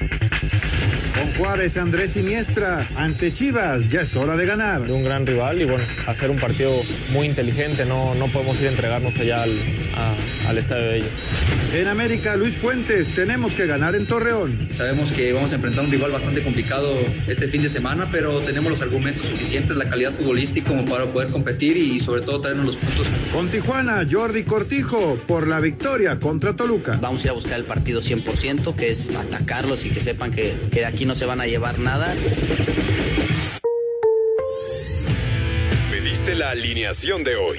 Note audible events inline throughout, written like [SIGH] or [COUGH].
Con Juárez, Andrés Siniestra, ante Chivas, ya es hora de ganar. de un gran rival y bueno, hacer un partido muy inteligente, no, no podemos ir a entregarnos allá al, a- al estadio de ellos. En América, Luis Fuentes, tenemos que ganar en Torreón. Sabemos que vamos a enfrentar un rival bastante complicado este fin de semana, pero tenemos los argumentos suficientes, la calidad futbolística como para poder competir y sobre todo traernos los puntos. Con Tijuana, Jordi Cortijo, por la victoria contra Toluca. Vamos a ir a buscar el partido 100%, que es atacarlos y que sepan que, que de aquí no se van a llevar nada. Pediste la alineación de hoy.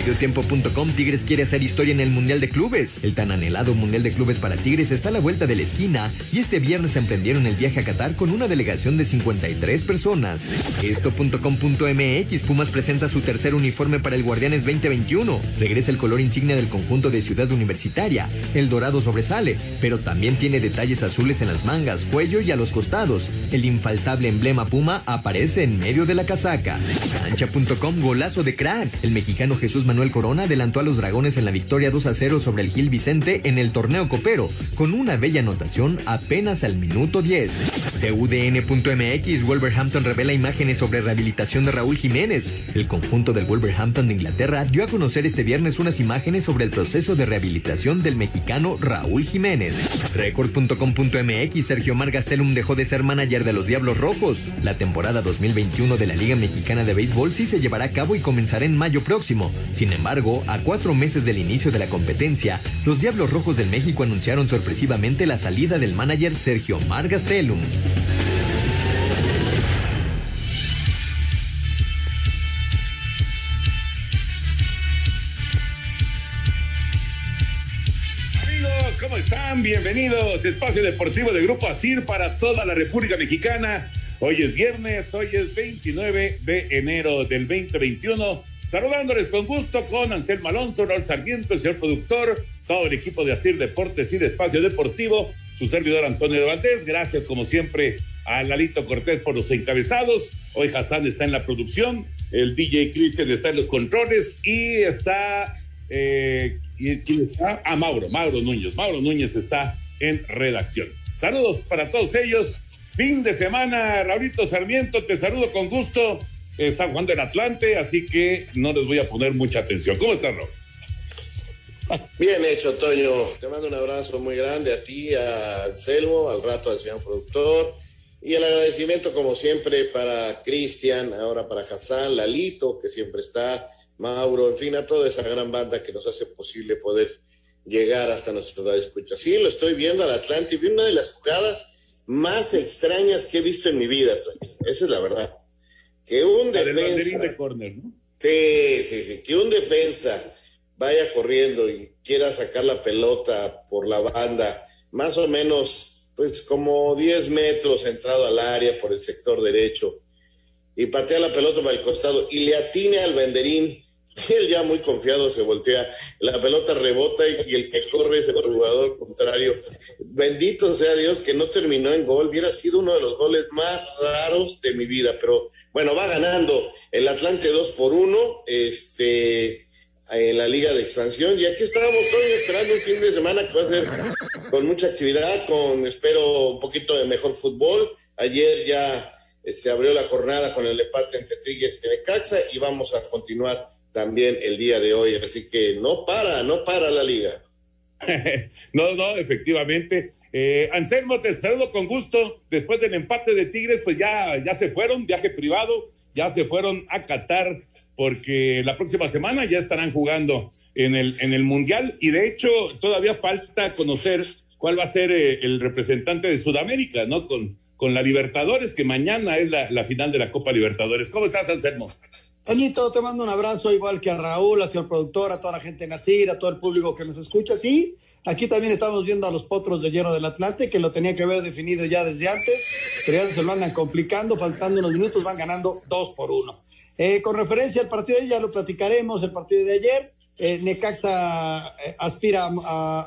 Mediotiempo.com Tigres quiere hacer historia en el Mundial de Clubes. El tan anhelado Mundial de Clubes para Tigres está a la vuelta de la esquina y este viernes emprendieron el viaje a Qatar con una delegación de 53 personas. Esto.com.mx Pumas presenta su tercer uniforme para el Guardianes 2021. Regresa el color insignia del conjunto de Ciudad Universitaria. El dorado sobresale, pero también tiene detalles azules en las mangas, cuello y a los costados. El infaltable emblema Puma aparece en medio de la casaca. Golazo de crack. El mexicano Jesús Manuel Corona adelantó a los dragones en la victoria 2 a 0 sobre el Gil Vicente en el torneo copero, con una bella anotación apenas al minuto 10. TUDN.mx Wolverhampton revela imágenes sobre rehabilitación de Raúl Jiménez. El conjunto del Wolverhampton de Inglaterra dio a conocer este viernes unas imágenes sobre el proceso de rehabilitación del mexicano Raúl Jiménez. Record.com.mx Sergio Mar Gastelum dejó de ser manager de los Diablos Rojos. La temporada 2021 de la Liga Mexicana de Béisbol sí se llevará a cabo y comenzará en mayo próximo. Sin embargo, a cuatro meses del inicio de la competencia, los Diablos Rojos del México anunciaron sorpresivamente la salida del manager Sergio Mar Gastelum. Amigos, ¿cómo están? Bienvenidos. Espacio Deportivo de Grupo ASIR para toda la República Mexicana. Hoy es viernes, hoy es 29 de enero del 2021. Saludándoles con gusto con Anselmo Alonso, Raúl Sarmiento, el señor productor, todo el equipo de ASIR Deportes y de Espacio Deportivo, su servidor Antonio Valdés. Gracias, como siempre, a Lalito Cortés por los encabezados. Hoy Hassan está en la producción, el DJ Christian está en los controles y está eh, ¿y ¿Quién está? Ah, Mauro, Mauro Núñez. Mauro Núñez está en redacción. Saludos para todos ellos. Fin de semana, Raulito Sarmiento, te saludo con gusto. Está jugando el Atlante, así que no les voy a poner mucha atención. ¿Cómo estás, Raúl? Bien hecho, Toño. Te mando un abrazo muy grande a ti, a Anselmo, al rato al señor productor. Y el agradecimiento, como siempre, para Cristian, ahora para Hassan, Lalito, que siempre está, Mauro, en fin, a toda esa gran banda que nos hace posible poder llegar hasta nuestro radio escucha. Sí, lo estoy viendo al Atlante vi una de las jugadas más extrañas que he visto en mi vida, Toño. Esa es la verdad. Que un La defensa. de córner, ¿no? Sí, sí, sí. Que un defensa vaya corriendo y quiera sacar la pelota por la banda, más o menos, pues como 10 metros entrado al área por el sector derecho, y patea la pelota para el costado y le atine al banderín. [LAUGHS] Y él ya muy confiado se voltea, la pelota rebota y, y el que corre es el jugador contrario. Bendito sea Dios que no terminó en gol, hubiera sido uno de los goles más raros de mi vida, pero bueno, va ganando el Atlante 2 por 1, este, en la Liga de Expansión. Y aquí estábamos todos esperando un fin de semana que va a ser con mucha actividad, con espero un poquito de mejor fútbol. Ayer ya se abrió la jornada con el empate entre Tigres y Necaxa y vamos a continuar también el día de hoy. Así que no para, no para la liga. [LAUGHS] no, no, efectivamente. Eh, Anselmo, te saludo con gusto. Después del empate de Tigres, pues ya, ya se fueron, viaje privado, ya se fueron a Qatar porque la próxima semana ya estarán jugando en el, en el Mundial y de hecho todavía falta conocer cuál va a ser eh, el representante de Sudamérica, ¿no? Con, con la Libertadores, que mañana es la, la final de la Copa Libertadores. ¿Cómo estás, Anselmo? Toñito, te mando un abrazo igual que a Raúl, hacia el productor, a toda la gente de Nacir, a todo el público que nos escucha. Sí, aquí también estamos viendo a los potros de hierro del Atlante, que lo tenía que haber definido ya desde antes, pero ya se lo andan complicando, faltando unos minutos, van ganando dos por uno. Eh, con referencia al partido de ya lo platicaremos, el partido de ayer, eh, Necaxa eh, aspira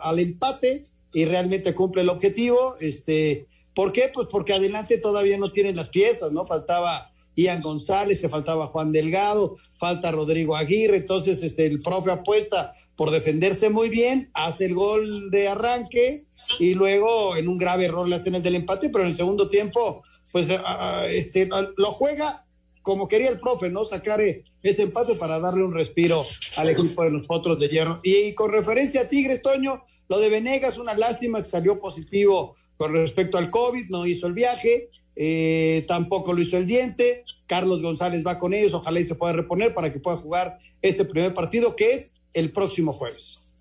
al empate y realmente cumple el objetivo. Este, ¿Por qué? Pues porque adelante todavía no tienen las piezas, ¿no? Faltaba Ian González, te faltaba Juan Delgado, falta Rodrigo Aguirre, entonces este, el profe apuesta por defenderse muy bien, hace el gol de arranque y luego en un grave error le hacen el del empate, pero en el segundo tiempo, pues este, lo juega como quería el profe, ¿no? Sacar ese empate para darle un respiro al equipo de los Potros de Hierro. Y, con referencia a Tigres, Toño, lo de Venegas, una lástima que salió positivo con respecto al COVID, no hizo el viaje, eh, tampoco lo hizo el diente. Carlos González va con ellos, ojalá y se pueda reponer para que pueda jugar este primer partido que es el próximo jueves.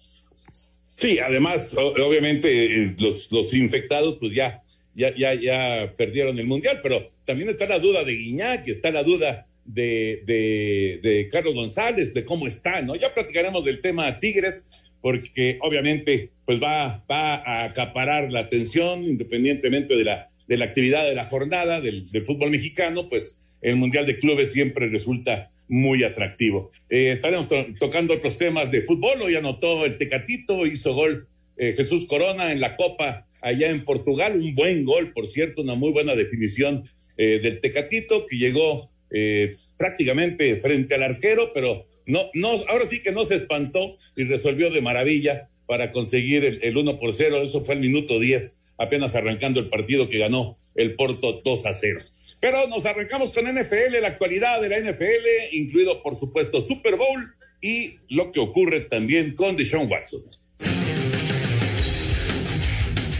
Sí, además, obviamente, eh, los, los infectados, pues ya, ya, ya, ya perdieron el mundial, pero también está la duda de Guiñac, está la duda de, de, Carlos González, de cómo está, ¿no? Ya platicaremos del tema Tigres, porque obviamente, pues va, va a acaparar la atención, independientemente de la de la actividad de la jornada del, fútbol mexicano, pues el Mundial de Clubes siempre resulta muy atractivo. Eh, estaremos tocando otros temas de fútbol. Hoy anotó el Tecatito, hizo gol eh, Jesús Corona en la Copa allá en Portugal. Un buen gol, por cierto, una muy buena definición eh, del Tecatito que llegó prácticamente frente al arquero, pero no, no, ahora sí que no se espantó y resolvió de maravilla para conseguir el, el 1 por 0. Eso fue el minuto 10 apenas arrancando el partido que ganó el Porto 2 a 0. Pero nos arrancamos con NFL, la actualidad de la NFL, incluido por supuesto Super Bowl y lo que ocurre también con Deshaun Watson.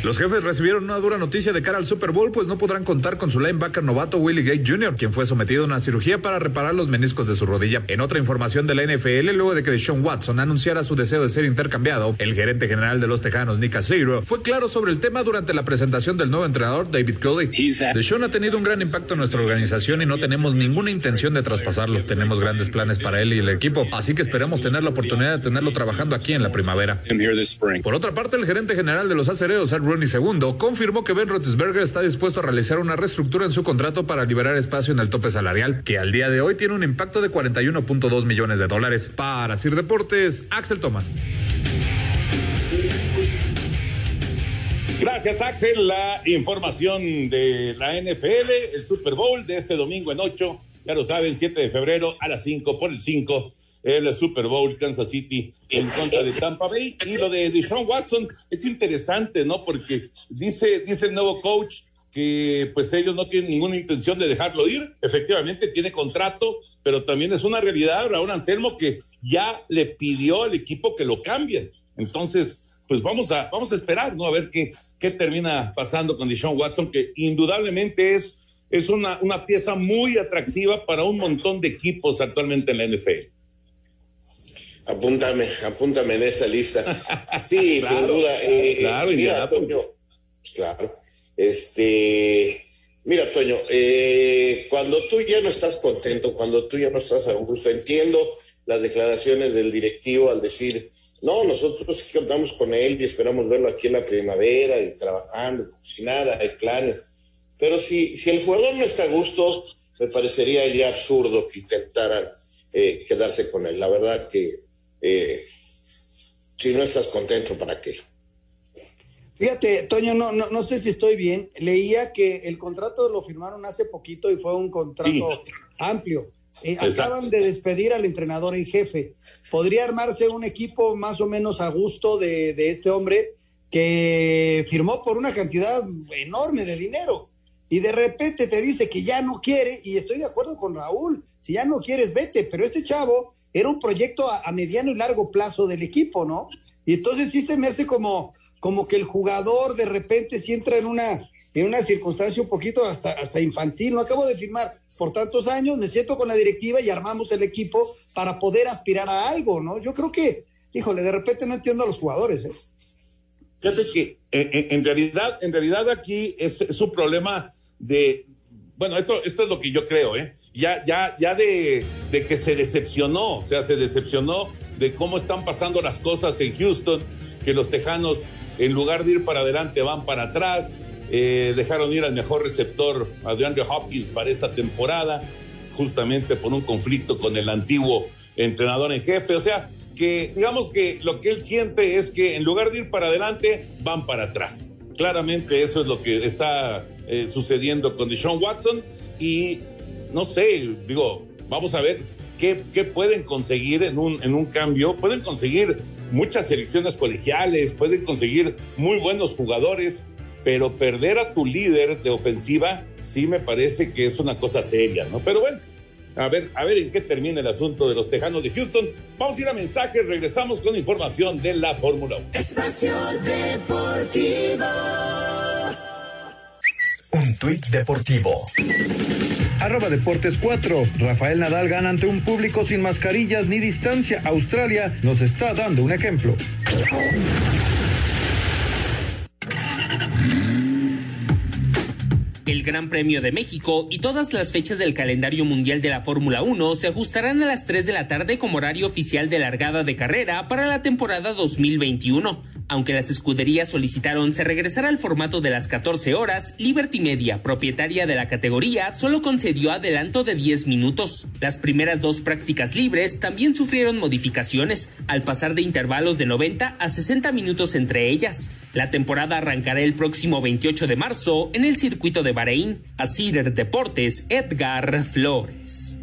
Los jefes recibieron una dura noticia de cara al Super Bowl, pues no podrán contar con su linebacker novato Willie Gate Jr., quien fue sometido a una cirugía para reparar los meniscos de su rodilla. En otra información de la NFL, luego de que Deshaun Watson anunciara su deseo de ser intercambiado, el gerente general de los Tejanos, Nick Caseiro, fue claro sobre el tema durante la presentación del nuevo entrenador, David Culley. Deshaun ha tenido un gran impacto en nuestra organización y no tenemos ninguna intención de traspasarlo. Tenemos grandes planes para él y el equipo, así que esperamos tener la oportunidad de tenerlo trabajando aquí en la primavera. Por otra parte, el gerente general de los acereros, Ronnie segundo, confirmó que Ben Roethlisberger está dispuesto a realizar una reestructura en su contrato para liberar espacio en el tope salarial, que al día de hoy tiene un impacto de 41.2 millones de dólares. Para Sir Deportes, Axel Toman. Gracias, Axel. La información de la NFL, el Super Bowl de este domingo en 8, ya lo saben, 7 de febrero a las 5 por el 5 el Super Bowl Kansas City en contra de Tampa Bay. Y lo de Deshaun Watson es interesante, ¿no? Porque dice, dice el nuevo coach que pues ellos no tienen ninguna intención de dejarlo ir. Efectivamente tiene contrato, pero también es una realidad, Raúl Anselmo, que ya le pidió al equipo que lo cambien. Entonces, pues vamos a, vamos a esperar, ¿no? A ver qué, qué termina pasando con Deshaun Watson, que indudablemente es, es una, una pieza muy atractiva para un montón de equipos actualmente en la NFL. Apúntame, apúntame en esta lista. [LAUGHS] Sí, sin duda. Eh, claro, mira, Toño, claro. Este, mira, Toño, eh, cuando tú ya no estás contento, cuando tú ya no estás a gusto, entiendo las declaraciones del directivo al decir, no, nosotros contamos con él y esperamos verlo aquí en la primavera y trabajando, sin nada, hay planes. Pero si, si el jugador no está a gusto, me parecería ya absurdo que intentaran eh, quedarse con él. La verdad que eh, si no estás contento, ¿para qué? Fíjate, Toño, no, no, no sé si estoy bien. Leía que el contrato lo firmaron hace poquito y fue un contrato amplio. Eh, acaban de despedir al entrenador en jefe. ¿Podría armarse un equipo más o menos a gusto de, de este hombre que firmó por una cantidad enorme de dinero? Y de repente te dice que ya no quiere, y estoy de acuerdo con Raúl, si ya no quieres, vete, pero este chavo era un proyecto a, mediano y largo plazo del equipo, ¿no? Y entonces sí se me hace como, como que el jugador de repente si entra en una, en una circunstancia un poquito hasta, hasta infantil. No acabo de firmar por tantos años, me siento con la directiva y armamos el equipo para poder aspirar a algo, ¿no? Yo creo que, híjole, de repente no entiendo a los jugadores, ¿eh? Fíjate que en, en realidad, en realidad aquí es, es un problema de, bueno, esto, esto es lo que yo creo, ¿eh? Ya, ya, ya de, de, que se decepcionó, o sea, se decepcionó de cómo están pasando las cosas en Houston, que los tejanos, en lugar de ir para adelante, van para atrás, eh, dejaron ir al mejor receptor, a DeAndre Hopkins, para esta temporada, justamente por un conflicto con el antiguo entrenador en jefe, o sea, que digamos que lo que él siente es que en lugar de ir para adelante, van para atrás. Claramente eso es lo que está eh, sucediendo con Deshaun Watson y no sé, digo, vamos a ver qué, qué pueden conseguir en un, en un cambio. Pueden conseguir muchas selecciones colegiales, pueden conseguir muy buenos jugadores, pero perder a tu líder de ofensiva sí me parece que es una cosa seria, ¿no? Pero bueno, a ver, a ver en qué termina el asunto de los Tejanos de Houston. Vamos a ir a mensajes, regresamos con información de la Fórmula 1. Espacio Deportivo. Un tuit deportivo. Arroba Deportes 4. Rafael Nadal gana ante un público sin mascarillas ni distancia. Australia nos está dando un ejemplo. El Gran Premio de México y todas las fechas del calendario mundial de la Fórmula 1 se ajustarán a las 3 de la tarde como horario oficial de largada de carrera para la temporada 2021. Aunque las escuderías solicitaron se regresara al formato de las 14 horas, Liberty Media, propietaria de la categoría, solo concedió adelanto de 10 minutos. Las primeras dos prácticas libres también sufrieron modificaciones, al pasar de intervalos de 90 a 60 minutos entre ellas. La temporada arrancará el próximo 28 de marzo en el circuito de Bahrein. A Cider Deportes, Edgar Flores.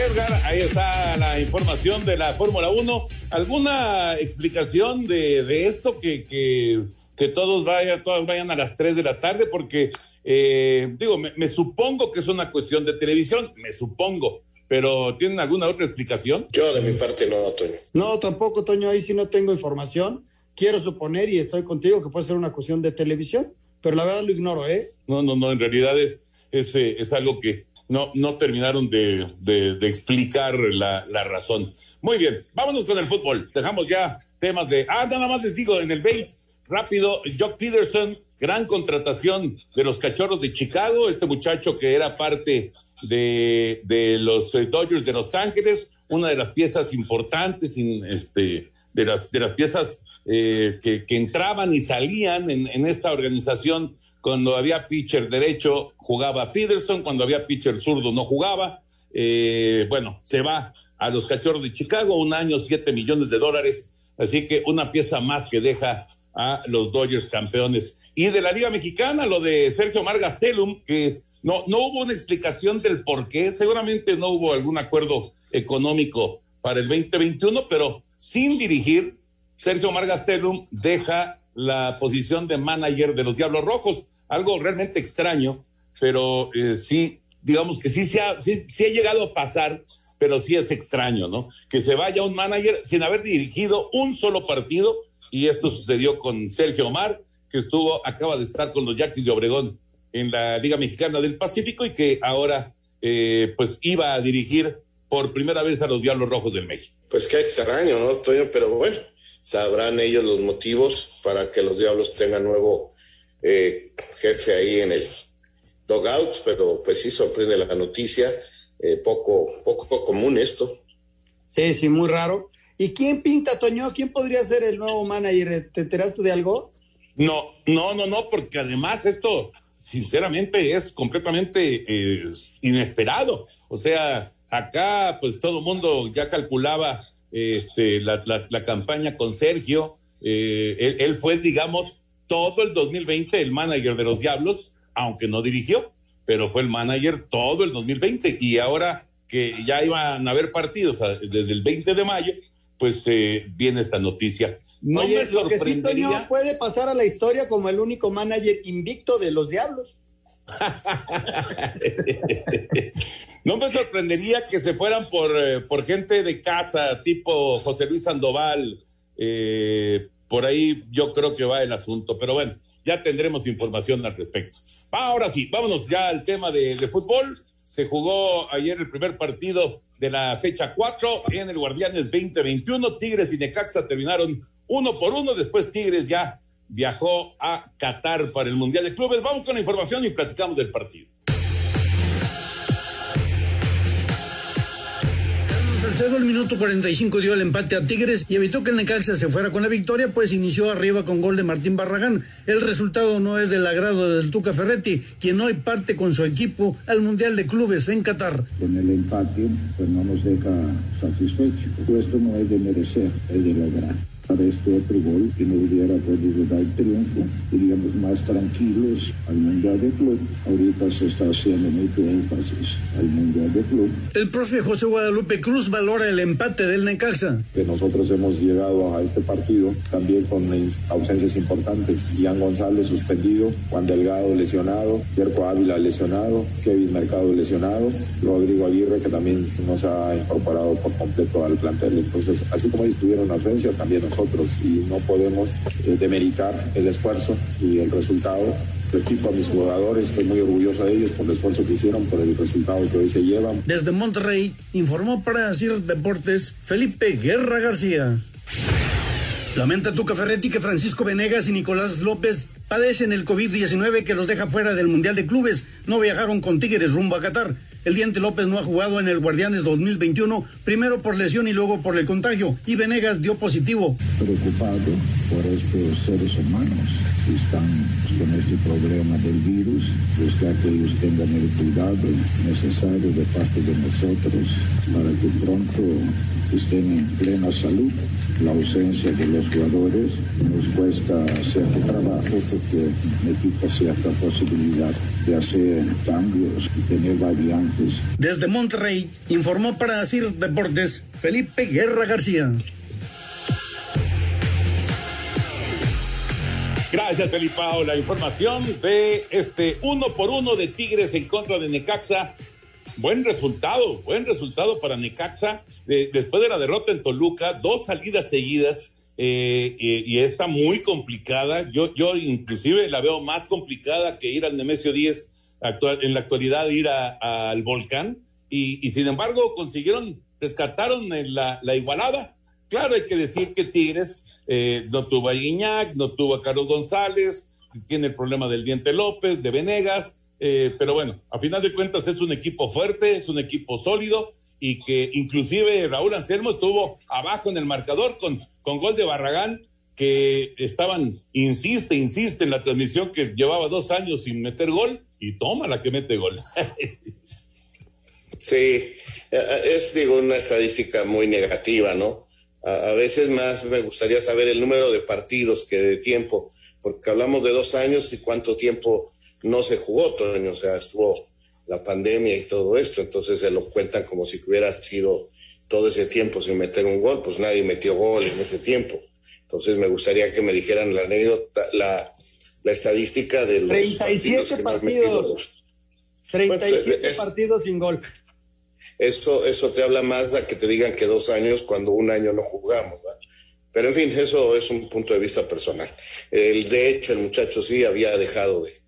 Edgar, ahí está la información de la Fórmula 1. ¿Alguna explicación de, de esto que, que, que, todos, vayan, todos vayan a las 3 de la tarde? Porque, eh, digo, me, me, supongo que es una cuestión de televisión, me supongo. Pero, ¿tienen alguna otra explicación? Yo de mi parte no, Toño. No, tampoco, Toño, ahí sí no tengo información. Quiero suponer, y estoy contigo, que puede ser una cuestión de televisión, pero la verdad lo ignoro, ¿eh? No, no, no, en realidad es, es, es algo que no, no terminaron de, de, explicar la, la, razón. Muy bien, vámonos con el fútbol. Dejamos ya temas de. Ah, nada más les digo, en el base, rápido, Jock Peterson, gran contratación de los cachorros de Chicago, este muchacho que era parte de, de los Dodgers de Los Ángeles, una de las piezas importantes, este, de, las, de las piezas eh, que, que, entraban y salían en, en esta organización cuando había pitcher derecho jugaba Peterson, cuando había pitcher zurdo no jugaba. Eh, bueno, se va a los cachorros de Chicago, un año, siete millones de dólares. Así que una pieza más que deja a los Dodgers campeones. Y de la Liga Mexicana, lo de Sergio Margastelum, que no, no hubo una explicación del por qué, seguramente no hubo algún acuerdo económico para el 2021, pero sin dirigir, Sergio Margastelum deja la posición de manager de los Diablos Rojos, algo realmente extraño, pero eh, sí, digamos que sí, se ha, sí, sí ha llegado a pasar, pero sí es extraño, ¿no? Que se vaya un manager sin haber dirigido un solo partido, y esto sucedió con Sergio Omar, que estuvo, acaba de estar con los Yaquis de Obregón en la Liga Mexicana del Pacífico y que ahora eh, pues iba a dirigir por primera vez a los Diablos Rojos del México. Pues qué extraño, ¿no, Toño? Pero bueno, sabrán ellos los motivos para que los Diablos tengan nuevo eh, jefe ahí en el dogout, pero pues sí sorprende la noticia, eh, poco, poco común esto. Sí, sí, muy raro. ¿Y quién pinta, Toño? ¿Quién podría ser el nuevo manager? ¿Te enteraste de algo? No, no, no, no, porque además esto, sinceramente, es completamente eh, inesperado. O sea, acá, pues todo el mundo ya calculaba este, la, la, la, campaña con Sergio. Eh, él, él, fue, digamos, todo el 2020 el manager de los Diablos, aunque no dirigió, pero fue el manager todo el 2020. Y ahora que ya iban a haber partidos desde el 20 de mayo, pues eh, viene esta noticia. No Oye, me sorprendería. Lo que sí, puede pasar a la historia como el único manager invicto de los Diablos. [LAUGHS] no me sorprendería que se fueran por, eh, por gente de casa, tipo José Luis Sandoval. Eh, por ahí yo creo que va el asunto, pero bueno, ya tendremos información al respecto. Ahora sí, vámonos ya al tema de, fútbol. Se jugó ayer el primer partido de la fecha 4 en el Guardianes 2021. Tigres y Necaxa terminaron uno por uno. Después Tigres ya viajó a Qatar para el Mundial de Clubes. Vamos con la información y platicamos del partido. Salcedo el minuto 45 dio el empate a Tigres y evitó que el Necaxa se fuera con la victoria, pues inició arriba con gol de Martín Barragán. El resultado no es del agrado del Tuca Ferretti, quien hoy parte con su equipo al Mundial de Clubes en Qatar. Con el empate, pues no nos deja satisfechos. Esto no es de merecer, es de lograr para este otro gol que no hubiera podido dar triunfo, iríamos más tranquilos al Mundial de Club. Ahorita se está haciendo mucho énfasis al Mundial de Club. El profe José Guadalupe Cruz valora el empate del Necaxa. Que nosotros hemos llegado a este partido también con ausencias importantes. Ian González suspendido, Juan Delgado lesionado, Yerko Ávila lesionado, Kevin Mercado lesionado, Rodrigo Aguirre que también nos ha incorporado por completo al plantel. Entonces, así como ellos tuvieron ausencias, también nosotros y no podemos eh, demeritar el esfuerzo y el resultado. equipo a mis jugadores, estoy muy orgulloso de ellos por el esfuerzo que hicieron, por el resultado que hoy se llevan. Desde Monterrey informó para decir Deportes Felipe Guerra García. Lamenta Tuca Ferretti que Francisco Venegas y Nicolás López padecen el COVID-19 que los deja fuera del Mundial de Clubes. No viajaron con Tigres rumbo a Qatar. El Diente López no ha jugado en el Guardianes 2021, primero por lesión y luego por el contagio. Y Venegas dio positivo. Preocupado por estos seres humanos que están con este problema del virus, buscar que ellos tengan el cuidado necesario de parte de nosotros para que pronto estén en plena salud. La ausencia de los jugadores nos cuesta cierto trabajo porque me quita cierta posibilidad de hacer cambios y tener variantes. Desde Monterrey informó para Sir Deportes Felipe Guerra García. Gracias, Felipe. La información de este uno por uno de Tigres en contra de Necaxa buen resultado, buen resultado para Necaxa. después de la derrota en Toluca, dos salidas seguidas eh, y, está muy complicada. Yo, yo inclusive la veo más complicada que ir al Nemesio 10 actual, en la actualidad, ir al volcán. Y, sin embargo consiguieron, rescataron la, la, igualada. Claro, hay que decir que Tigres eh, no tuvo a Guiñac, no tuvo a Carlos González, tiene el problema del Diente López, de Venegas, eh, pero bueno, a final de cuentas es un equipo fuerte, es un equipo sólido y que inclusive Raúl Anselmo estuvo abajo en el marcador con, con gol de Barragán, que estaban, insiste, insiste en la transmisión que llevaba dos años sin meter gol y toma la que mete gol. sí, eh, es digo una estadística muy negativa, ¿no? A, a, veces más me gustaría saber el número de partidos que de tiempo, porque hablamos de dos años y cuánto tiempo no se jugó, Toño, o sea, estuvo la pandemia y todo esto, entonces se lo cuentan como si hubiera sido todo ese tiempo sin meter un gol, pues nadie metió gol en ese tiempo. Entonces me gustaría que me dijeran la anécdota, la, la estadística de los 37 partidos. 37 partidos sin gol. Eso, eso te habla más de que te digan que dos años cuando un año no jugamos. Pero en fin, eso es un punto de vista personal. El, de hecho, el muchacho sí había dejado de,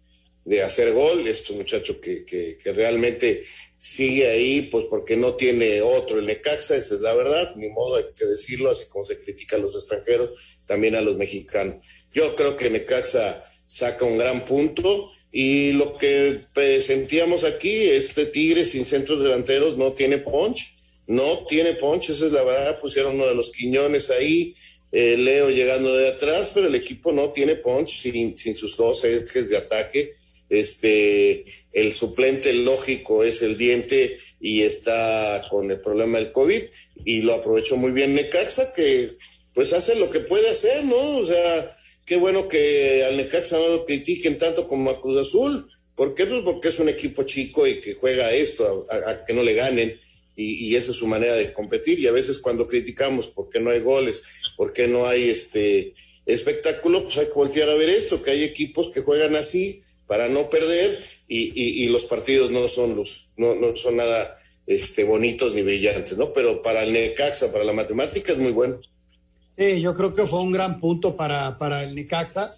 de hacer gol, es un muchacho que, que, realmente sigue ahí, pues porque no tiene otro. El Necaxa, esa es la verdad, ni modo hay que decirlo, así como se critica a los extranjeros, también a los mexicanos. Yo creo que Necaxa saca un gran punto y lo que sentíamos aquí, este Tigre sin centros delanteros no tiene punch, no tiene punch, esa es la verdad, pusieron uno de los Quiñones ahí, eh, Leo llegando de atrás, pero el equipo no tiene punch sin, sin sus dos ejes de ataque este, el suplente lógico es el diente y está con el problema del COVID y lo aprovechó muy bien Necaxa que pues hace lo que puede hacer, ¿no? O sea, qué bueno que al Necaxa no lo critiquen tanto como a Cruz Azul. ¿Por qué? Pues porque es un equipo chico y que juega esto, a, que no le ganen. Y, y, esa es su manera de competir. Y a veces cuando criticamos por qué no hay goles, por qué no hay este espectáculo, pues hay que voltear a ver esto, que hay equipos que juegan así para no perder y, los partidos no son los, no, no son nada este, bonitos ni brillantes, ¿no? Pero para el Necaxa, para la matemática es muy bueno. Sí, yo creo que fue un gran punto para, para el Necaxa.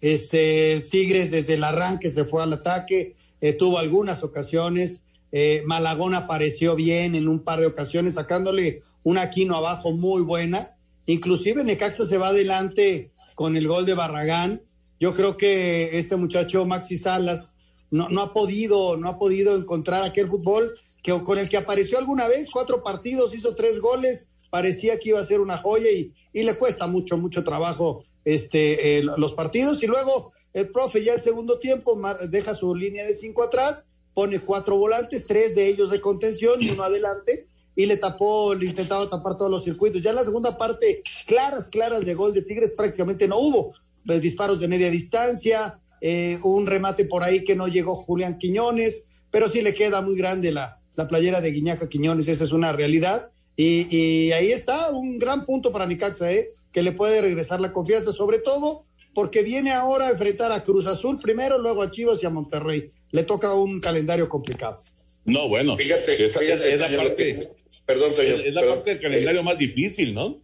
Este, Tigres desde el arranque se fue al ataque, eh, tuvo algunas ocasiones. Eh, Malagón apareció bien en un par de ocasiones, sacándole una quino abajo muy buena. Inclusive Necaxa se va adelante con el gol de Barragán. Yo creo que este muchacho Maxi Salas no, no ha podido, no ha podido encontrar aquel fútbol que con el que apareció alguna vez, cuatro partidos, hizo tres goles, parecía que iba a ser una joya y, y le cuesta mucho, mucho trabajo este, los partidos. Y luego el profe ya el segundo tiempo deja su línea de cinco atrás, pone cuatro volantes, tres de ellos de contención y uno adelante, y le tapó, le intentaba tapar todos los circuitos. Ya en la segunda parte, claras, claras de gol de Tigres prácticamente no hubo. Pues, disparos de media distancia, eh, un remate por ahí que no llegó Julián Quiñones, pero sí le queda muy grande la, la playera de Guiñaca Quiñones, esa es una realidad. Y, ahí está un gran punto para Nicaxa, ¿eh? que le puede regresar la confianza, sobre todo porque viene ahora a enfrentar a Cruz Azul primero, luego a Chivas y a Monterrey. Le toca un calendario complicado. No, bueno. Fíjate, fíjate. Es, la parte, perdón, señor. Es la parte del calendario más difícil, ¿no?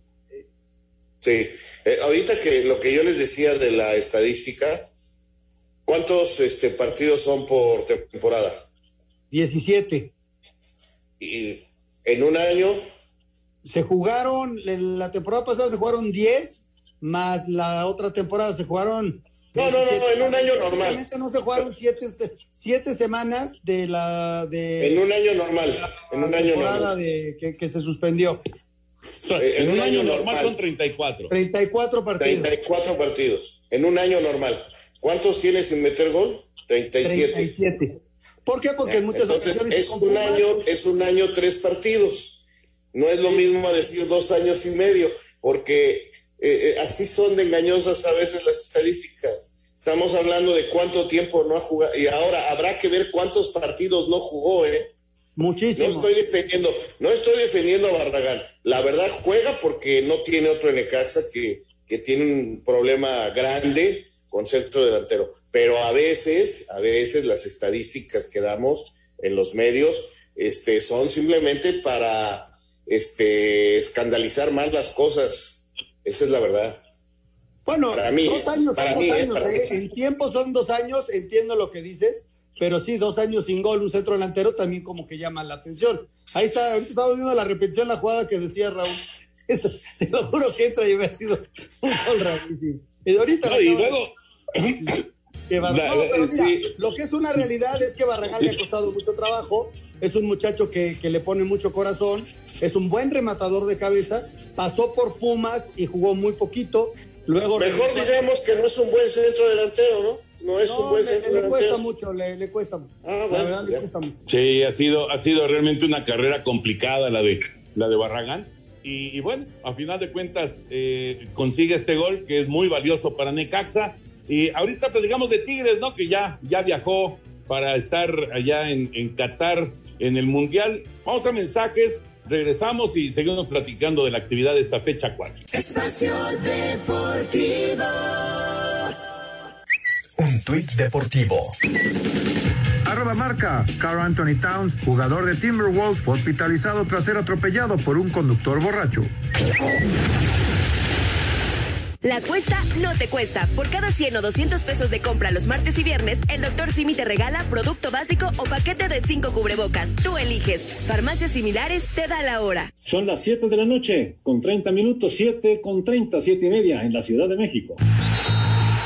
Sí. Eh, ahorita que lo que yo les decía de la estadística, ¿cuántos este, partidos son por temporada? 17. ¿Y en un año? se jugaron, la temporada pasada se jugaron 10, más la otra temporada se jugaron... No, no, no, en un año normal. no se jugaron siete, siete semanas de la... De, en un año normal, en un año normal. De, que, que se suspendió. Eh, en, un, año, normal, son 34. 34 partidos. 34 partidos, en un año normal. ¿Cuántos tienes sin meter gol? 37. 37. ¿Por qué? Porque en muchas Entonces, Es un, año, es un año, tres partidos. No es lo mismo decir dos años y medio, porque eh, eh, así son de engañosas a veces las estadísticas. Estamos hablando de cuánto tiempo no ha jugado y ahora habrá que ver cuántos partidos no jugó, ¿eh? Muchísimo. No estoy defendiendo, no estoy defendiendo a Barragán. La verdad juega porque no tiene otro Necaxa que, que tiene un problema grande con centro delantero. Pero a veces, a veces las estadísticas que damos en los medios este, son simplemente para este, escandalizar más las cosas. Esa es la verdad. Bueno, dos años, son dos ¿eh? años, ¿eh? en tiempo son dos años, entiendo lo que dices, pero sí, dos años sin gol, un centro delantero también como que llama la atención. Ahí está, ahorita estamos viendo la repetición, la jugada que decía Raúl. [LAUGHS] Eso, te lo juro que entra y ha sido un gol Raúl. Y ahorita... y luego... pero mira, lo que es una realidad es que Barragán le ha costado mucho trabajo, es un muchacho que, le pone mucho corazón, es un buen rematador de cabeza, pasó por Pumas y jugó muy poquito. Luego Mejor digamos que no es un buen centro delantero, ¿no? No es un buen le, centro le delantero. Cuesta mucho, le, cuesta mucho. Ah, la verdad, le cuesta mucho. Sí, ha sido, ha sido realmente una carrera complicada la de, la de Barragán. Y, bueno, a final de cuentas eh, consigue este gol que es muy valioso para Necaxa. Y ahorita platicamos de Tigres, ¿no? Que ya, ya viajó para estar allá en, en Qatar en el Mundial. Vamos a mensajes, regresamos y seguimos platicando de la actividad de esta fecha 4. Espacio Deportivo. Un tuit deportivo. Arroba marca, Carl Anthony Towns, jugador de Timberwolves, fue hospitalizado tras ser atropellado por un conductor borracho. La cuesta no te cuesta. Por cada 100 o 200 pesos de compra los martes y viernes, el doctor Simi te regala producto básico o paquete de 5 cubrebocas. Tú eliges. Farmacias similares te da la hora. Son las 7 de la noche, con 30 minutos, 7 con 30, 7 y media en la Ciudad de México.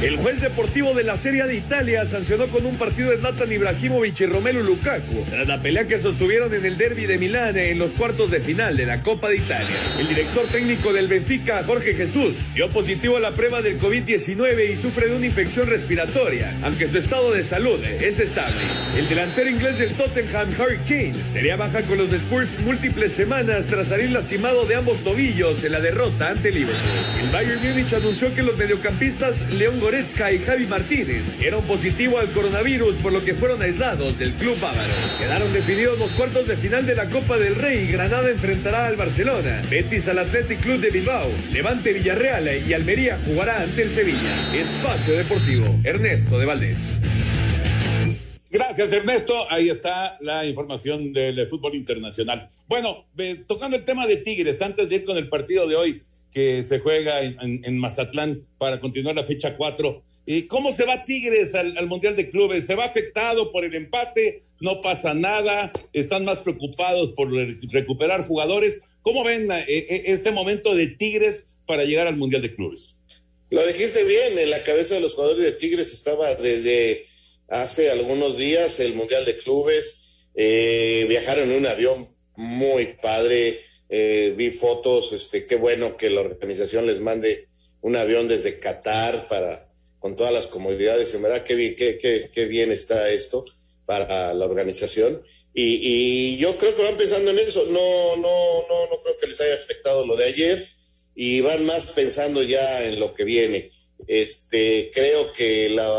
El juez deportivo de la Serie de Italia sancionó con un partido de Zlatan Ibrahimovic y Romelu Lukaku tras la pelea que sostuvieron en el derby de Milán en los cuartos de final de la Copa de Italia. El director técnico del Benfica, Jorge Jesús, dio positivo a la prueba del COVID-19 y sufre de una infección respiratoria, aunque su estado de salud es estable. El delantero inglés del Tottenham, Harry Kane, tenía baja con los Spurs múltiples semanas tras salir lastimado de ambos tobillos en la derrota ante Liverpool. El Bayern Múnich anunció que los mediocampistas León Goretzka y Javi Martínez dieron positivo al coronavirus, por lo que fueron aislados del club bávaro. Quedaron definidos los cuartos de final de la Copa del Rey. Granada enfrentará al Barcelona, Betis al Athletic Club de Bilbao, Levante Villarreal y Almería jugará ante el Sevilla. Espacio Deportivo, Ernesto de Valdés. Gracias, Ernesto. Ahí está la información del fútbol internacional. Bueno, tocando el tema de Tigres, antes de ir con el partido de hoy que se juega en, Mazatlán para continuar la fecha 4. ¿Y ¿Cómo se va Tigres al, Mundial de Clubes? ¿Se va afectado por el empate? ¿No pasa nada? ¿Están más preocupados por recuperar jugadores? ¿Cómo ven eh, eh, este momento de Tigres para llegar al Mundial de Clubes? Lo dijiste bien, en la cabeza de los jugadores de Tigres estaba desde hace algunos días el Mundial de Clubes, eh, viajaron en un avión muy padre, eh, vi fotos, este, qué bueno que la organización les mande un avión desde Qatar para con todas las comodidades, en verdad qué bien, qué, qué, bien está esto para la organización. Y, y, yo creo que van pensando en eso, no, no, no, no creo que les haya afectado lo de ayer y van más pensando ya en lo que viene. Este, creo que la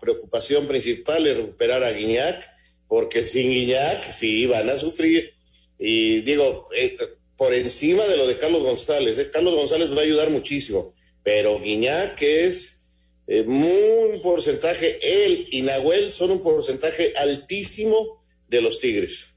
preocupación principal es recuperar a Guiñac, porque sin Guiñac sí van a sufrir. Y digo, eh, por encima de lo de Carlos González, eh, Carlos González va a ayudar muchísimo, pero Guiñac es eh, muy porcentaje, él y Nahuel son un porcentaje altísimo de los Tigres.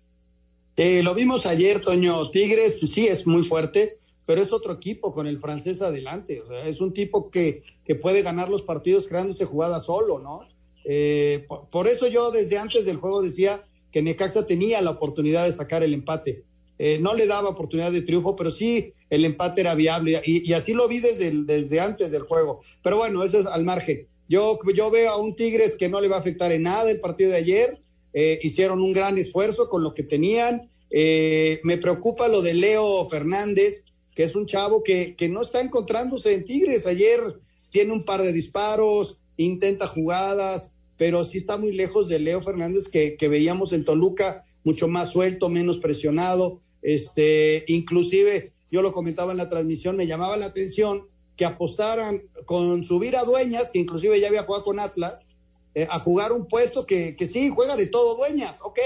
lo vimos ayer, Toño. Tigres sí es muy fuerte, pero es otro equipo con el francés adelante. O sea, es un tipo que, que puede ganar los partidos creándose jugadas solo, ¿no? Eh, por, eso yo desde antes del juego decía que Necaxa tenía la oportunidad de sacar el empate. Eh, no le daba oportunidad de triunfo, pero sí el empate era viable y, así lo vi desde, desde antes del juego. Pero bueno, eso es al margen. Yo, yo veo a un Tigres que no le va a afectar en nada el partido de ayer. Eh, hicieron un gran esfuerzo con lo que tenían. me preocupa lo de Leo Fernández que es un chavo que, que no está encontrándose en Tigres. Ayer tiene un par de disparos, intenta jugadas, pero sí está muy lejos de Leo Fernández que, que veíamos en Toluca, mucho más suelto, menos presionado. Este, inclusive, yo lo comentaba en la transmisión, me llamaba la atención que apostaran con subir a Dueñas, que inclusive ya había jugado con Atlas, eh, a jugar un puesto que, que sí, juega de todo Dueñas, ok,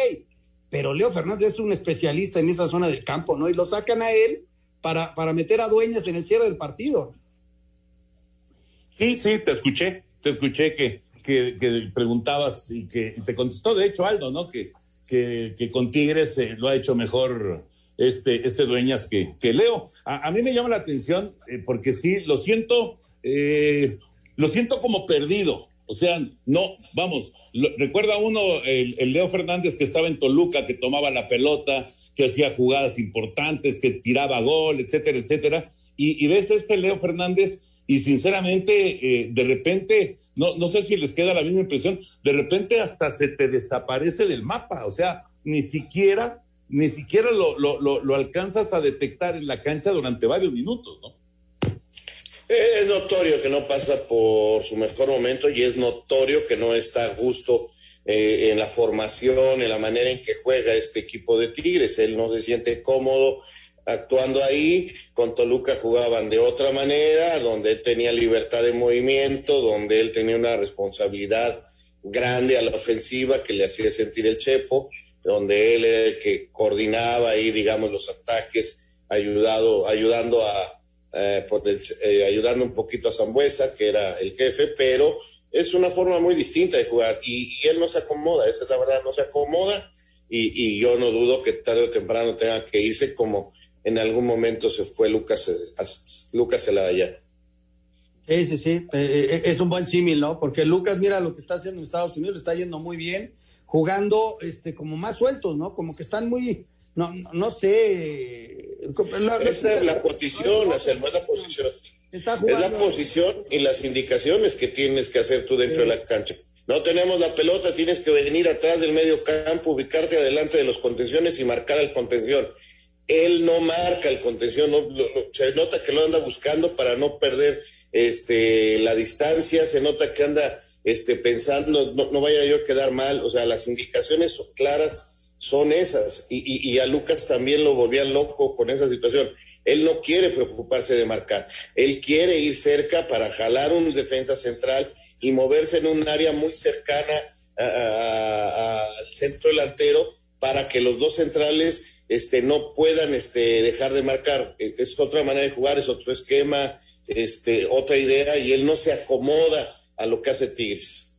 pero Leo Fernández es un especialista en esa zona del campo, ¿no? Y lo sacan a él para, para meter a Dueñas en el cierre del partido. Sí, sí, te escuché, te escuché que, que, preguntabas y que te contestó, de hecho, Aldo, ¿no? Que, que, que con Tigres eh, lo ha hecho mejor este, este Dueñas que, que Leo. A, mí me llama la atención eh, porque sí, lo siento, eh, lo siento como perdido. O sea, no, vamos, recuerda uno el, el, Leo Fernández que estaba en Toluca, que tomaba la pelota, que hacía jugadas importantes, que tiraba gol, etcétera, etcétera. Y, ves este Leo Fernández y sinceramente, eh, de repente, no, no sé si les queda la misma impresión, de repente hasta se te desaparece del mapa, o sea, ni siquiera, ni siquiera lo, lo, lo, alcanzas a detectar en la cancha durante varios minutos, ¿no? Es notorio que no pasa por su mejor momento y es notorio que no está a gusto eh, en la formación, en la manera en que juega este equipo de Tigres. Él no se siente cómodo actuando ahí. Con Toluca jugaban de otra manera, donde él tenía libertad de movimiento, donde él tenía una responsabilidad grande a la ofensiva que le hacía sentir el Chepo, donde él era el que coordinaba ahí, digamos, los ataques, ayudado, ayudando a, eh, eh, ayudando un poquito a Zambuesa, que era el jefe, pero es una forma muy distinta de jugar y, él no se acomoda, esa es la verdad, no se acomoda y, yo no dudo que tarde o temprano tenga que irse como en algún momento se fue Lucas, eh, Lucas Zelaya. Sí, sí, sí, es un buen símil, ¿no? Porque Lucas, mira lo que está haciendo en Estados Unidos, está yendo muy bien, jugando este como más sueltos, ¿no? Como que están muy, no, no, sé. Esa es la posición, es la posición. Es la posición y las indicaciones que tienes que hacer tú dentro de la cancha. No tenemos la pelota, tienes que venir atrás del medio campo, ubicarte adelante de los contenciones y marcar el contención. Él no marca el contención, se nota que lo anda buscando para no perder este, la distancia, se nota que anda este, pensando, no, vaya yo a quedar mal, o sea, las indicaciones claras son esas. Y, y, a Lucas también lo volvían loco con esa situación Él no quiere preocuparse de marcar. Él quiere ir cerca para jalar un defensa central y moverse en un área muy cercana al centro delantero para que los dos centrales este, no puedan este, dejar de marcar. E, es otra manera de jugar, es otro esquema, este, otra idea, y él no se acomoda a lo que hace Tigres.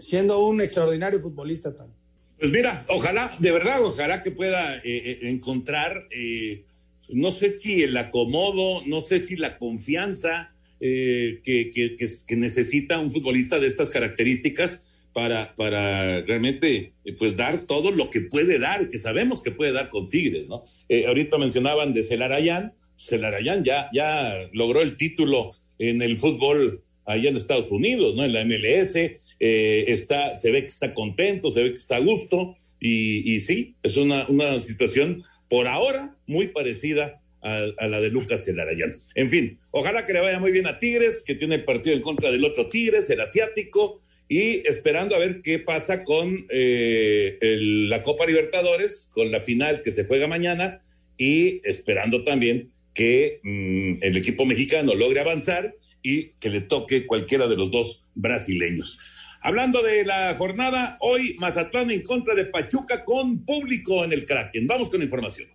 siendo un extraordinario futbolista también. Pues mira, ojalá, de verdad, ojalá que pueda eh, eh, encontrar, eh, no sé si el acomodo, no sé si la confianza que, que, que, necesita un futbolista de estas características para, para realmente pues dar todo lo que puede dar, que sabemos que puede dar con Tigres, ¿no? ahorita mencionaban de Celarayán, Celarayán ya, ya logró el título en el fútbol allá en Estados Unidos, ¿no? En la MLS, eh, está, se ve que está contento, se ve que está a gusto, y, sí, es una, una, situación por ahora muy parecida a, la de Lucas Celarayán. En fin, ojalá que le vaya muy bien a Tigres, que tiene partido en contra del otro Tigres, el asiático, y esperando a ver qué pasa con eh, la Copa Libertadores, con la final que se juega mañana, y esperando también que mm, el equipo mexicano logre avanzar y que le toque cualquiera de los dos brasileños. Hablando de la jornada, hoy Mazatlán en contra de Pachuca con público en el Kraken. Vamos con información.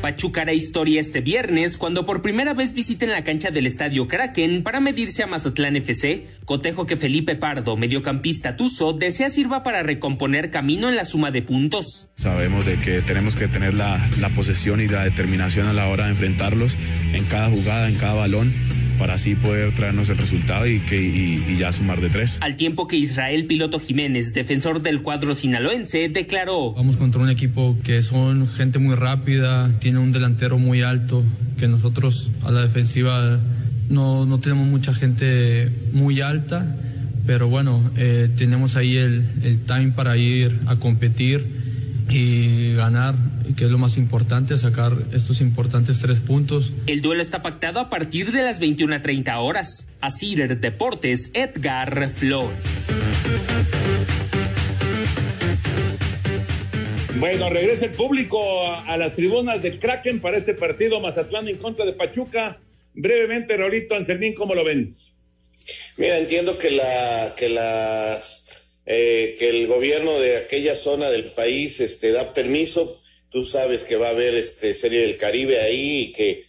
Pachuca hará historia este viernes cuando por primera vez visiten la cancha del Estadio Kraken para medirse a Mazatlán FC, cotejo que Felipe Pardo, mediocampista tuso, desea sirva para recomponer camino en la suma de puntos. Sabemos de que tenemos que tener la, la posesión y la determinación a la hora de enfrentarlos en cada jugada, en cada balón para así poder traernos el resultado y, que, y, ya sumar de tres. Al tiempo que Israel Piloto Jiménez, defensor del cuadro sinaloense, declaró. Vamos contra un equipo que son gente muy rápida, tiene un delantero muy alto, que nosotros a la defensiva no, no tenemos mucha gente muy alta, pero bueno, eh, tenemos ahí el, el time para ir a competir y ganar que es lo más importante, sacar estos importantes tres puntos. El duelo está pactado a partir de las 21.30 horas. A Cider Deportes, Edgar Flores. Bueno, regresa el público a, las tribunas del Kraken para este partido Mazatlán en contra de Pachuca. Brevemente, Rolito Anselmín, ¿cómo lo ven? Mira, entiendo que la que las eh, que el gobierno de aquella zona del país este, da permiso Tú sabes que va a haber este Serie del Caribe ahí y que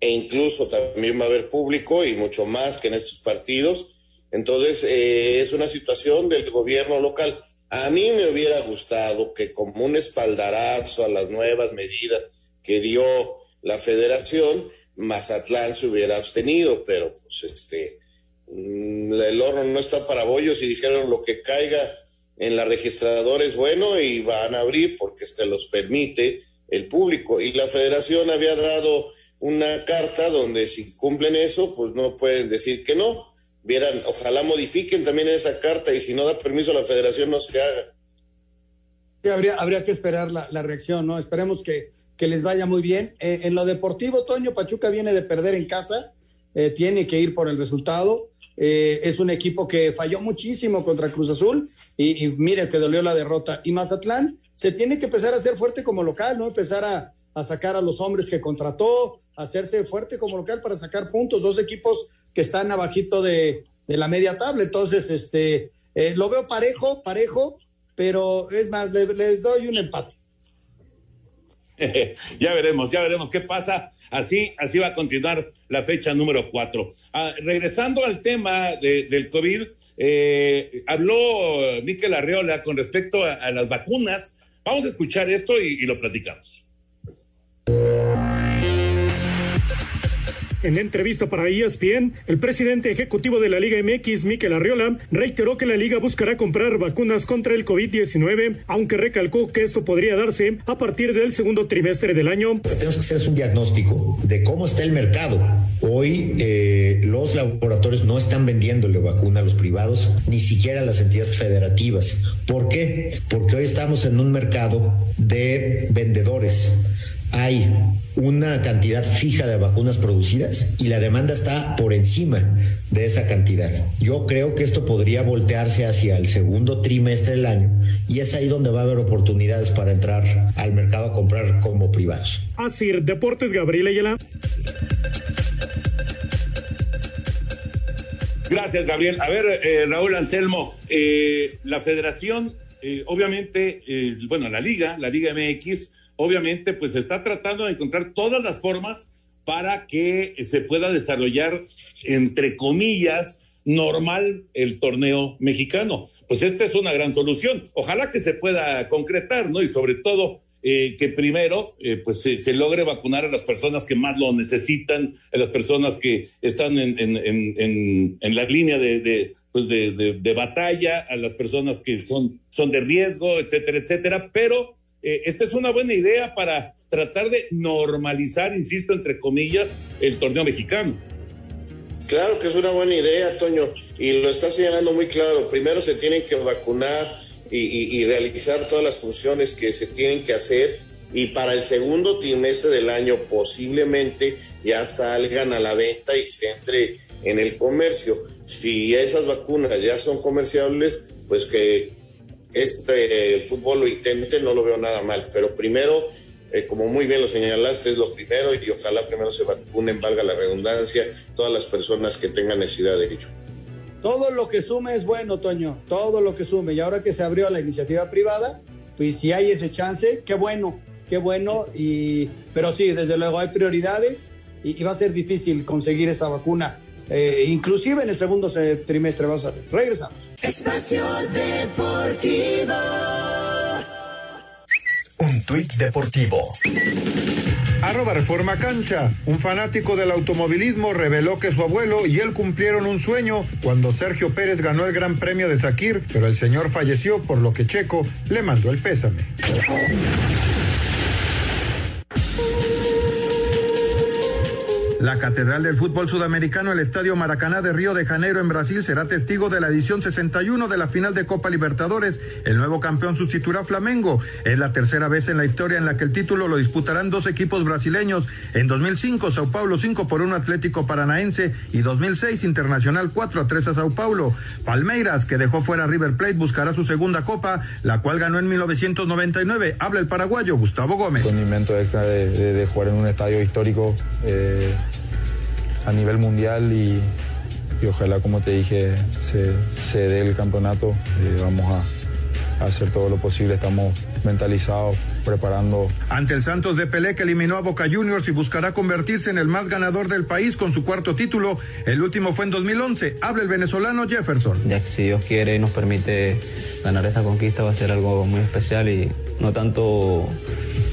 e incluso también va a haber público y mucho más que en estos partidos. Entonces, eh, es una situación del gobierno local. A mí me hubiera gustado que como un espaldarazo a las nuevas medidas que dio la federación, Mazatlán se hubiera abstenido, pero pues este, el horno no está para bollos y dijeron lo que caiga en la registradora es bueno y van a abrir porque se los permite el público. Y la federación había dado una carta donde si cumplen eso, pues no pueden decir que no. Vieran, ojalá modifiquen también esa carta y si no da permiso la federación no se haga. Habría, habría que esperar la, reacción, ¿no? Esperemos que, que les vaya muy bien. Eh, en lo deportivo, Toño Pachuca viene de perder en casa, eh, tiene que ir por el resultado. Eh, es un equipo que falló muchísimo contra Cruz Azul y, mire que dolió la derrota. Y Mazatlán se tiene que empezar a ser fuerte como local, ¿no? Empezar a, sacar a los hombres que contrató, hacerse fuerte como local para sacar puntos. Dos equipos que están abajito de, la media tabla. Entonces, este, eh, lo veo parejo, parejo, pero es más, les doy un empate. [LAUGHS] ya veremos, ya veremos qué pasa. Así, así va a continuar la fecha número cuatro. Ah, regresando al tema del COVID, eh, habló Miquel Arreola con respecto a, las vacunas. Vamos a escuchar esto y lo platicamos. En entrevista para ESPN, el presidente ejecutivo de la Liga MX, Miquel Arriola, reiteró que la liga buscará comprar vacunas contra el COVID-19, aunque recalcó que esto podría darse a partir del segundo trimestre del año. Tenemos que hacer un diagnóstico de cómo está el mercado. Hoy eh, los laboratorios no están vendiéndole vacuna a los privados, ni siquiera a las entidades federativas. ¿Por qué? Porque hoy estamos en un mercado de vendedores hay una cantidad fija de vacunas producidas y la demanda está por encima de esa cantidad. Yo creo que esto podría voltearse hacia el segundo trimestre del año y es ahí donde va a haber oportunidades para entrar al mercado a comprar como privados. Así, Deportes Gabriel Ayala. Gracias, Gabriel. A ver, eh, Raúl Anselmo, eh, la federación, eh, obviamente, eh, bueno, la liga, la Liga MX, obviamente, pues está tratando de encontrar todas las formas para que se pueda desarrollar, entre comillas, normal el torneo mexicano. Pues esta es una gran solución. Ojalá que se pueda concretar, ¿no? Y sobre todo eh, que primero eh, pues se, se, logre vacunar a las personas que más lo necesitan, a las personas que están en, en, en, en la línea de, de pues de, de, de, batalla, a las personas que son, son de riesgo, etcétera, etcétera. Pero eh, esta es una buena idea para tratar de normalizar, insisto, entre comillas, el torneo mexicano. Claro que es una buena idea, Toño, y lo está señalando muy claro. Primero se tienen que vacunar y, y, y, realizar todas las funciones que se tienen que hacer y para el segundo trimestre del año posiblemente ya salgan a la venta y se entre en el comercio. Si esas vacunas ya son comerciables, pues que este fútbol lo intente, no lo veo nada mal, pero primero, eh, como muy bien lo señalaste, es lo primero y ojalá primero se vacunen, valga la redundancia, todas las personas que tengan necesidad de ello. Todo lo que sume es bueno, Toño, todo lo que sume. Y ahora que se abrió la iniciativa privada, pues si hay ese chance, qué bueno, qué bueno. Y, pero sí, desde luego hay prioridades y, y va a ser difícil conseguir esa vacuna, eh, inclusive en el segundo trimestre, vamos a ver. Regresamos. Espacio Deportivo. Un tuit deportivo. Arroba Reforma Cancha. Un fanático del automovilismo reveló que su abuelo y él cumplieron un sueño cuando Sergio Pérez ganó el Gran Premio de Sakir, pero el señor falleció, por lo que Checo le mandó el pésame. La Catedral del Fútbol Sudamericano, el Estadio Maracaná de Río de Janeiro en Brasil, será testigo de la edición 61 de la final de Copa Libertadores. El nuevo campeón sustituirá a Flamengo. Es la tercera vez en la historia en la que el título lo disputarán dos equipos brasileños. En 2005, Sao Paulo 5 por 1 Atlético Paranaense y 2006, Internacional 4 a 3 a Sao Paulo. Palmeiras, que dejó fuera River Plate, buscará su segunda Copa, la cual ganó en 1999. Habla el paraguayo Gustavo Gómez. Condimento extra de, de, de jugar en un estadio histórico. Eh a nivel mundial y, y, ojalá, como te dije, se, se dé el campeonato. Eh, vamos a, a, hacer todo lo posible, estamos mentalizados, preparando. Ante el Santos de Pelé que eliminó a Boca Juniors y buscará convertirse en el más ganador del país con su cuarto título. El último fue en 2011. Habla el venezolano Jefferson. Ya que si Dios quiere y nos permite ganar esa conquista va a ser algo muy especial y no tanto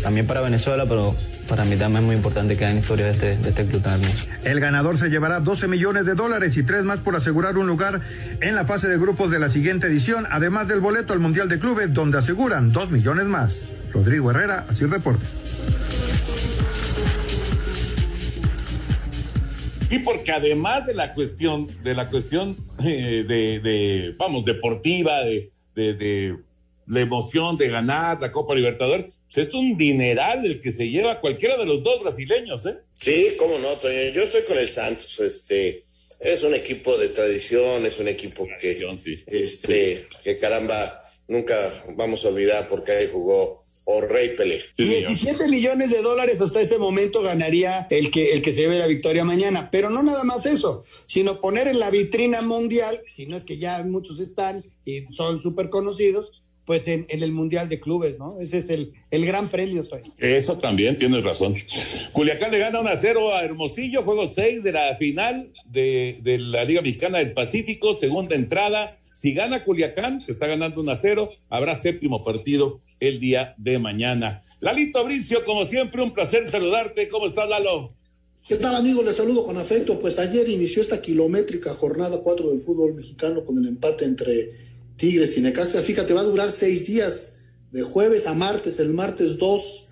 también para Venezuela, pero para mí también es muy importante que haya historia de este, de este club hermoso. El ganador se llevará 12 millones de dólares y tres más por asegurar un lugar en la fase de grupos de la siguiente edición, además del boleto al Mundial de Clubes, donde aseguran 2 millones más. Rodrigo Herrera, así Deporte. Y porque además de la cuestión, de la cuestión eh, de, de, vamos, deportiva, de, de, de la emoción de ganar la Copa Libertadores, es un dineral el que se lleva cualquiera de los dos brasileños, ¿eh? Sí, cómo no, Toño. Yo estoy con el Santos, este, es un equipo de tradición, es un equipo que, sí. este, que caramba, nunca vamos a olvidar porque ahí jugó o Rey Pelé. Sí, 17 millones de dólares hasta este momento ganaría el que, el que se lleve la victoria mañana. Pero no nada más eso, sino poner en la vitrina mundial, si no es que ya muchos están y son súper conocidos, pues en, en, el Mundial de Clubes, ¿no? Ese es el, el gran premio. Pues. Eso también, tienes razón. Culiacán le gana 1 a 0 a Hermosillo, juego 6 de la final de, de, la Liga Mexicana del Pacífico, segunda entrada. Si gana Culiacán, está ganando 1 a 0, habrá séptimo partido el día de mañana. Lalito Abricio, como siempre, un placer saludarte. ¿Cómo estás, Lalo? ¿Qué tal, amigos? Les saludo con afecto. Pues ayer inició esta kilométrica jornada 4 del fútbol mexicano con el empate entre Tigres y Necaxa. Fíjate, va a durar seis días, de jueves a martes. El martes 2,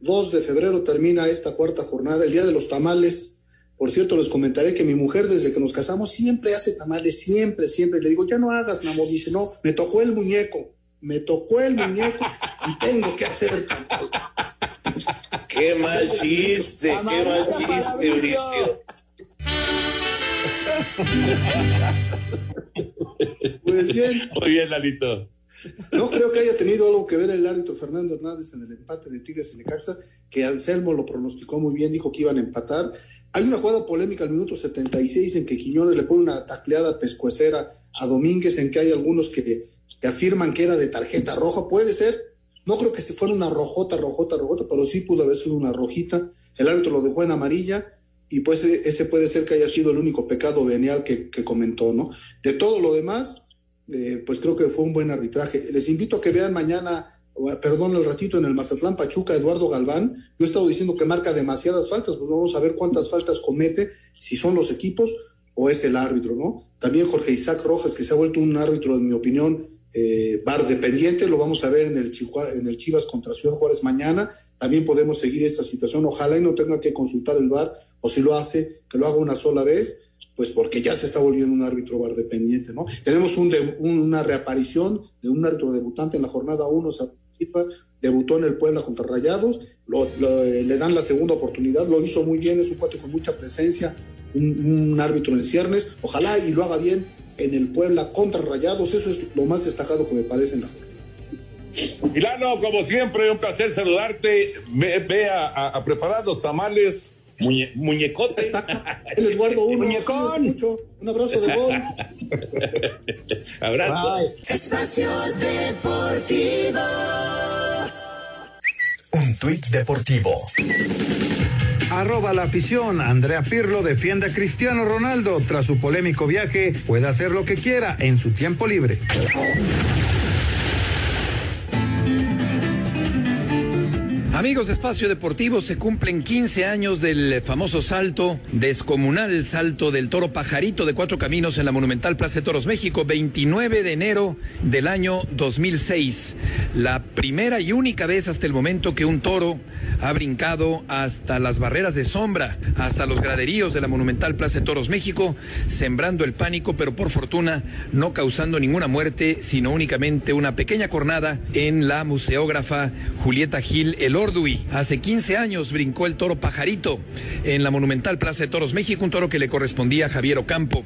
2 de febrero termina esta cuarta jornada, el día de los tamales. Por cierto, les comentaré que mi mujer, desde que nos casamos, siempre hace tamales, siempre, siempre. Le digo, ya no hagas, mi amor. Dice, no, me tocó el muñeco, me tocó el muñeco y tengo que hacer el tamal. Qué mal chiste, qué mal chiste, Mauricio. [LAUGHS] Muy bien, Lalito. No creo que haya tenido algo que ver el árbitro Fernando Hernández en el empate de Tigres y Necaxa, que Anselmo lo pronosticó muy bien, dijo que iban a empatar. Hay una jugada polémica al minuto 76 en que Quiñones le pone una tacleada pescuecera a Domínguez, en que hay algunos que, que afirman que era de tarjeta roja. Puede ser, no creo que se fuera una rojota, rojota, rojota, pero sí pudo haber sido una rojita. El árbitro lo dejó en amarilla y pues ese puede ser que haya sido el único pecado venial que, que comentó, ¿no? De todo lo demás, eh, pues creo que fue un buen arbitraje. Les invito a que vean mañana, perdón, el ratito en el Mazatlán Pachuca, Eduardo Galván. Yo he estado diciendo que marca demasiadas faltas, pues vamos a ver cuántas faltas comete, si son los equipos o es el árbitro, ¿no? También Jorge Isaac Rojas, que se ha vuelto un árbitro, en mi opinión, eh, bar dependiente, lo vamos a ver en el, en el Chivas contra Ciudad Juárez mañana. También podemos seguir esta situación. Ojalá y no tenga que consultar el bar, o si lo hace, que lo haga una sola vez pues porque ya se está volviendo un árbitro bar dependiente, ¿no? Tenemos un una reaparición de un árbitro debutante en la jornada 1, debutó en el Puebla contra Rayados, le dan la segunda oportunidad, lo hizo muy bien, es un cuate con mucha presencia, un, árbitro en ciernes, ojalá y lo haga bien en el Puebla contra Rayados, eso es lo más destacado que me parece en la jornada. Milano, como siempre, un placer saludarte. Ve, a preparar los tamales Muñe, muñecote. Les guardo [LAUGHS] uno. Muñecón. Un abrazo de gol. [LAUGHS] abrazo. Espacio Deportivo. Un tuit deportivo. Arroba la afición. Andrea Pirlo defiende a Cristiano Ronaldo. Tras su polémico viaje, puede hacer lo que quiera en su tiempo libre. Amigos de Espacio Deportivo, se cumplen 15 años del famoso salto descomunal, salto del toro pajarito de cuatro caminos en la Monumental Plaza de Toros México, 29 de enero del año 2006. La primera y única vez hasta el momento que un toro ha brincado hasta las barreras de sombra, hasta los graderíos de la Monumental Plaza de Toros México, sembrando el pánico, pero por fortuna no causando ninguna muerte, sino únicamente una pequeña cornada en la museógrafa Julieta Gil El Hace 15 años brincó el toro pajarito en la Monumental Plaza de Toros México, un toro que le correspondía a Javier Ocampo.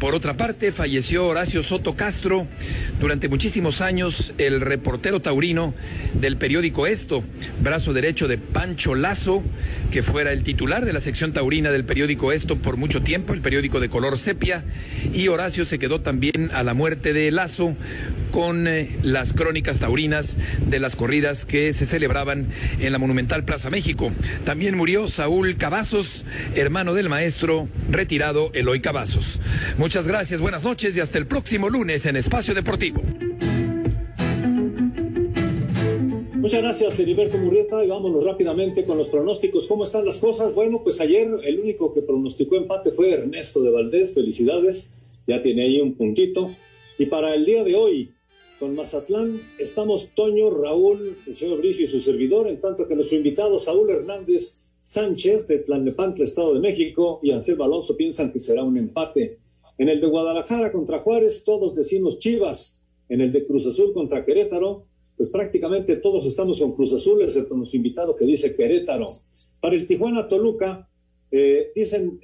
Por otra parte, falleció Horacio Soto Castro, durante muchísimos años el reportero taurino del periódico Esto, brazo derecho de Pancho Lazo, que fuera el titular de la sección taurina del periódico Esto por mucho tiempo, el periódico de color sepia, y Horacio se quedó también a la muerte de Lazo con eh, las crónicas taurinas de las corridas que se celebraban en la Monumental Plaza México. También murió Saúl Cavazos, hermano del maestro retirado Eloy Cavazos. Muchas gracias, buenas noches y hasta el próximo lunes en Espacio Deportivo. Muchas gracias, Heriberto Murrieta. Y vámonos rápidamente con los pronósticos. ¿Cómo están las cosas? Bueno, pues ayer el único que pronosticó empate fue Ernesto de Valdés. Felicidades. Ya tiene ahí un puntito. Y para el día de hoy, con Mazatlán, estamos Toño, Raúl, el señor Bricio y su servidor, en tanto que nuestro invitado Saúl Hernández Sánchez de Tlalnepantla, Estado de México, y Anselmo Alonso piensan que será un empate. En el de Guadalajara contra Juárez, todos decimos Chivas. En el de Cruz Azul contra Querétaro, pues prácticamente todos estamos con Cruz Azul, excepto nuestro invitado que dice Querétaro. Para el Tijuana Toluca, eh, dicen,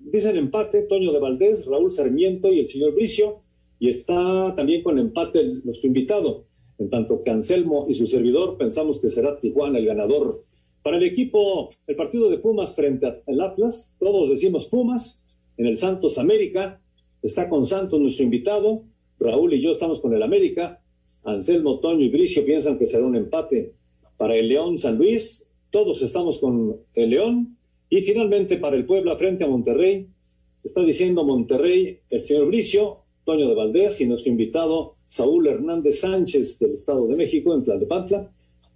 dicen empate Toño de Valdés, Raúl Sarmiento y el señor Bricio, y está también con empate nuestro invitado. En tanto que Anselmo y su servidor pensamos que será Tijuana el ganador. Para el equipo, el partido de Pumas frente al Atlas, todos decimos Pumas. En el Santos América, está con Santos nuestro invitado. Raúl y yo estamos con el América. Anselmo, Toño y Bricio piensan que será un empate. Para el León San Luis, todos estamos con el León. Y finalmente para el Puebla frente a Monterrey, está diciendo Monterrey el señor Bricio, Toño de Valdés y nuestro invitado Saúl Hernández Sánchez del Estado de México en Tlalnepantla.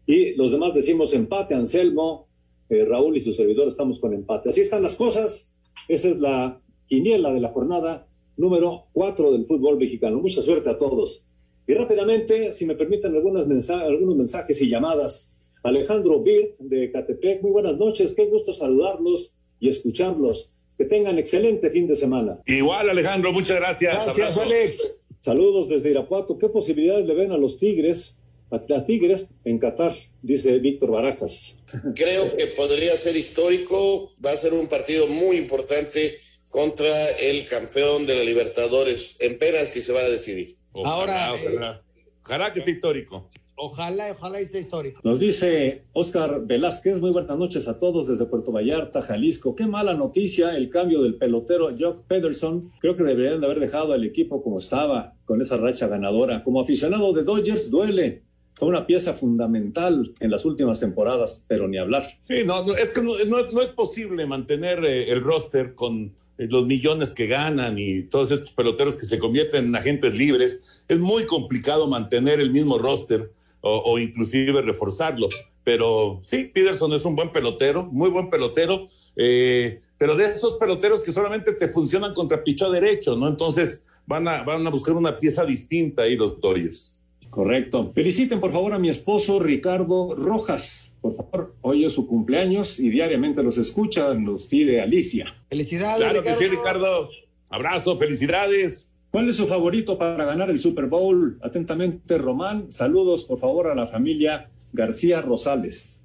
Y los demás decimos empate, Anselmo, eh, Raúl y su servidor estamos con empate. Así están las cosas. Esa es la quiniela de la jornada número 4 del fútbol mexicano. Mucha suerte a todos. Y rápidamente, si me permiten algunos mensajes y llamadas. Alejandro Birt de Catepec, muy buenas noches, qué gusto saludarlos y escucharlos. Que tengan excelente fin de semana. Igual, Alejandro, muchas gracias. Gracias, Alex. Saludos desde Irapuato. ¿Qué posibilidades le ven a los Tigres a, Tigres en Qatar, dice Víctor Barajas. Creo que podría ser histórico, va a ser un partido muy importante contra el campeón de la Libertadores. En penalti se va a decidir. Ahora, ojalá, ojalá que sea histórico. Ojalá, ojalá y sea histórico. Nos dice Oscar Velázquez, muy buenas noches a todos desde Puerto Vallarta, Jalisco. Qué mala noticia el cambio del pelotero Jock Pederson. Creo que deberían de haber dejado al equipo como estaba, con esa racha ganadora. Como aficionado de Dodgers, duele. Fue una pieza fundamental en las últimas temporadas, pero ni hablar. Sí, no, es que no, es posible mantener eh, el roster con eh, los millones que ganan y todos estos peloteros que se convierten en agentes libres. Es muy complicado mantener el mismo roster o, inclusive reforzarlo. Pero sí, Peterson es un buen pelotero, muy buen pelotero, eh, pero de esos peloteros que solamente te funcionan contra picho derecho, ¿no? Entonces van a, van a buscar una pieza distinta ahí los Dodgers. Correcto. Feliciten por favor a mi esposo Ricardo Rojas. Por favor, hoy es su cumpleaños y diariamente los escucha, nos pide Alicia. Felicidades. Claro que sí, Ricardo. Abrazo, felicidades. ¿Cuál es su favorito para ganar el Super Bowl? Atentamente, Román. Saludos, por favor, a la familia García Rosales.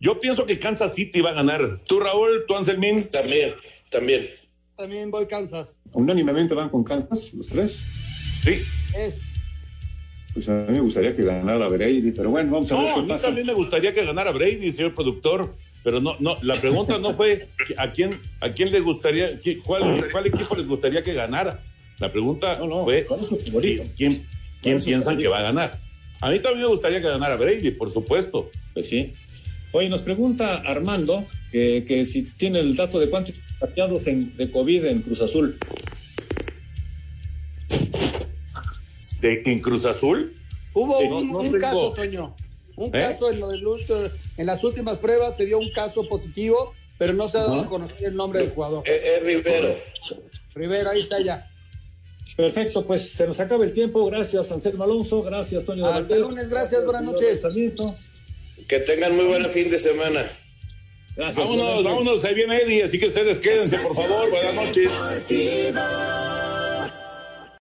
Yo pienso que Kansas City va a ganar. ¿Tú, Raúl? ¿Tú, Anselmín? También, también. También voy Kansas. ¿Unánimemente van con Kansas los tres? Sí. Es. Pues a mí me gustaría que ganara Brady, pero bueno, vamos a ver qué pasa. A mí también me gustaría que ganara Brady, señor productor. Pero no, no, la pregunta no fue a quién, a quién le gustaría, cuál, cuál equipo les gustaría que ganara. La pregunta fue, ¿quién, quién piensan que va a ganar? A mí también me gustaría que ganara Brady, por supuesto. Pues sí. Oye, nos pregunta Armando que, que si tiene el dato de cuántos contagiados de COVID en Cruz Azul. ¿De, ¿En Cruz Azul? Hubo un, caso, Toño. Un ¿Eh? caso en, lo en las últimas pruebas se dio un caso positivo, pero no se ha dado a conocer el nombre del jugador. Es Rivero. Rivero, ahí está ya. Perfecto, pues se nos acaba el tiempo. Gracias, Anselmo Alonso. Gracias, Toño Hasta el lunes, gracias, buenas noches. Que tengan muy buen fin de semana. Gracias. Vámonos, vámonos, ahí viene Eddie, así que ustedes quédense, por favor. Buenas noches.